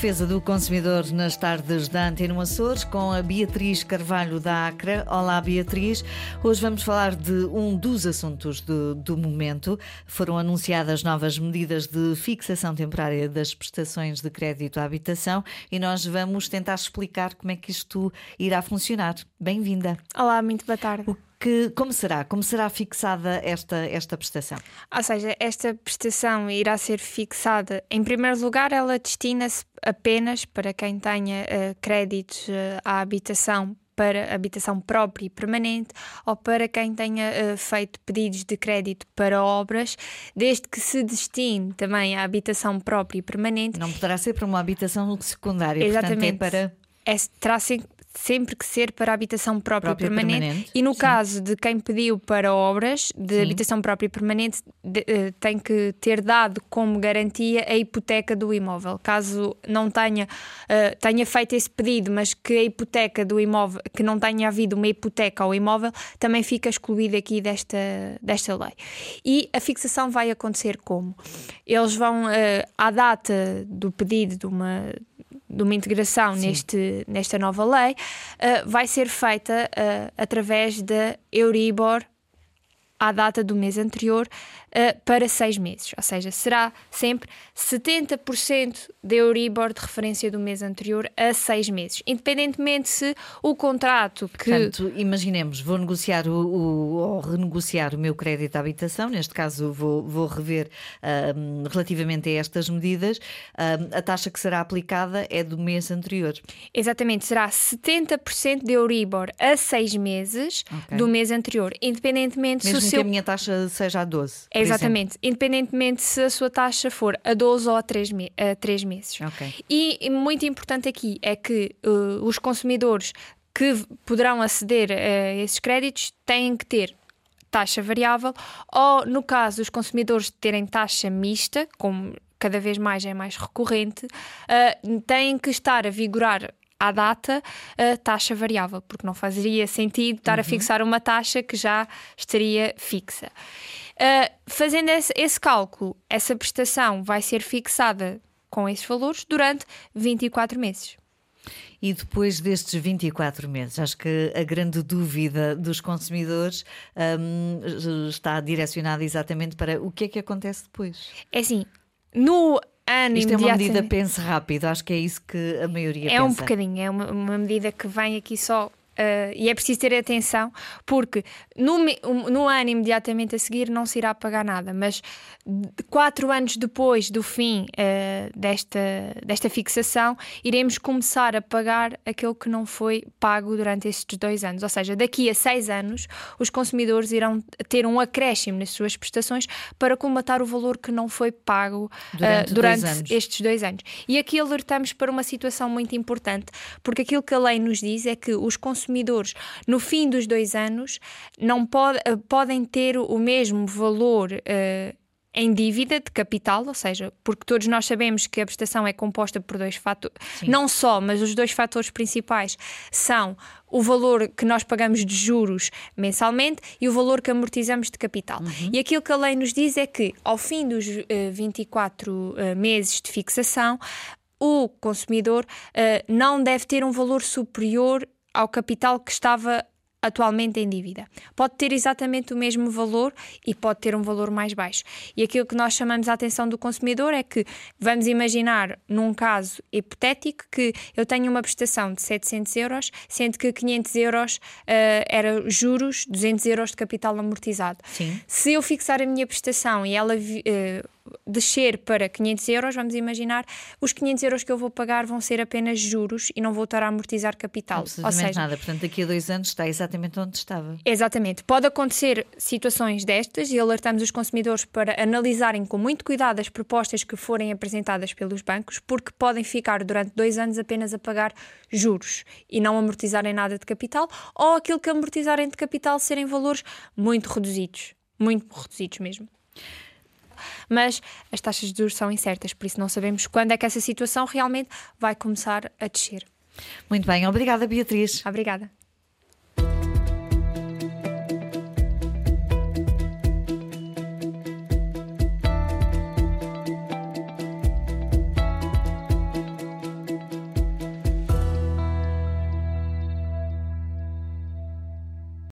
defesa do consumidor nas tardes da Antena Açores com a Beatriz Carvalho da Acra. Olá, Beatriz. Hoje vamos falar de um dos assuntos do, do momento. Foram anunciadas novas medidas de fixação temporária das prestações de crédito à habitação e nós vamos tentar explicar como é que isto irá funcionar. Bem-vinda. Olá, muito boa tarde. O que, como será? Como será fixada esta, esta prestação? Ou seja, esta prestação irá ser fixada, em primeiro lugar, ela destina-se apenas para quem tenha uh, créditos uh, à habitação para habitação própria e permanente ou para quem tenha uh, feito pedidos de crédito para obras, desde que se destine também à habitação própria e permanente. Não poderá ser para uma habitação secundária, Exatamente. portanto é para é, terá sempre que ser para habitação própria, própria permanente. permanente. E no Sim. caso de quem pediu para obras de Sim. habitação própria permanente, de, uh, tem que ter dado como garantia a hipoteca do imóvel. Caso não tenha, uh, tenha feito esse pedido, mas que a hipoteca do imóvel, que não tenha havido uma hipoteca ao imóvel, também fica excluído aqui desta, desta lei. E a fixação vai acontecer como? Eles vão, uh, à data do pedido de uma de uma integração neste, nesta nova lei, uh, vai ser feita uh, através da Euribor à data do mês anterior uh, para seis meses. Ou seja, será sempre 70% da Euribor de referência do mês anterior a seis meses, independentemente se o contrato que. Portanto, imaginemos, vou negociar o, o, ou renegociar o meu crédito à habitação, neste caso vou, vou rever uh, relativamente a estas medidas, uh, a taxa que será aplicada é do mês anterior. Exatamente, será 70% de Euribor a seis meses okay. do mês anterior, independentemente Mesmo se o seu... que a minha taxa seja a 12. Exatamente, independentemente se a sua taxa for a 12 ou a 3, me a 3 meses. Okay. E muito importante aqui é que uh, os consumidores que poderão aceder a esses créditos têm que ter taxa variável ou, no caso, os consumidores terem taxa mista, como cada vez mais é mais recorrente, uh, têm que estar a vigorar à data a taxa variável, porque não fazeria sentido estar uhum. a fixar uma taxa que já estaria fixa. Uh, fazendo esse, esse, cálculo, essa prestação vai ser fixada com esses valores durante 24 meses. E depois destes 24 meses, acho que a grande dúvida dos consumidores um, está direcionada exatamente para o que é que acontece depois. É assim, no ano Isto é uma medida pense rápido, acho que é isso que a maioria é pensa. É um bocadinho, é uma, uma medida que vem aqui só Uh, e é preciso ter atenção, porque no, no, ano imediatamente a seguir não se irá pagar nada, mas quatro anos depois do fim uh, desta, desta fixação, iremos começar a pagar aquilo que não foi pago durante estes dois anos. Ou seja, daqui a seis anos, os consumidores irão ter um acréscimo nas suas prestações para colmatar o valor que não foi pago durante, uh, durante dois estes dois anos. E aqui alertamos para uma situação muito importante, porque aquilo que a lei nos diz é que os consumidores consumidores no fim dos dois anos não pode, uh, podem ter o mesmo valor uh, em dívida de capital, ou seja, porque todos nós sabemos que a prestação é composta por dois fatores, não só, mas os dois fatores principais são o valor que nós pagamos de juros mensalmente e o valor que amortizamos de capital. Uhum. E aquilo que a lei nos diz é que, ao fim dos uh, 24 uh, meses de fixação, o consumidor uh, não deve ter um valor superior ao capital que estava atualmente em dívida. Pode ter exatamente o mesmo valor e pode ter um valor mais baixo. E aquilo que nós chamamos a atenção do consumidor é que vamos imaginar, num caso hipotético, que eu tenho uma prestação de 700 euros, sendo que 500 euros uh, era juros, 200 euros de capital amortizado. Sim. Se eu fixar a minha prestação e ela uh, descer para 500 euros, vamos imaginar, os 500 euros que eu vou pagar vão ser apenas juros e não vou estar a amortizar capital. Ou seja, nada, portanto, daqui a dois anos está exatamente onde estava. Exatamente. Pode acontecer situações destas e alertamos os consumidores para analisarem com muito cuidado as propostas que forem apresentadas pelos bancos, porque podem ficar durante dois anos apenas a pagar juros e não amortizarem nada de capital, ou aquilo que amortizarem de capital serem valores muito reduzidos. Muito reduzidos mesmo mas as taxas de juros são incertas, por isso não sabemos quando é que essa situação realmente vai começar a descer. Muito bem, obrigada Beatriz. Obrigada.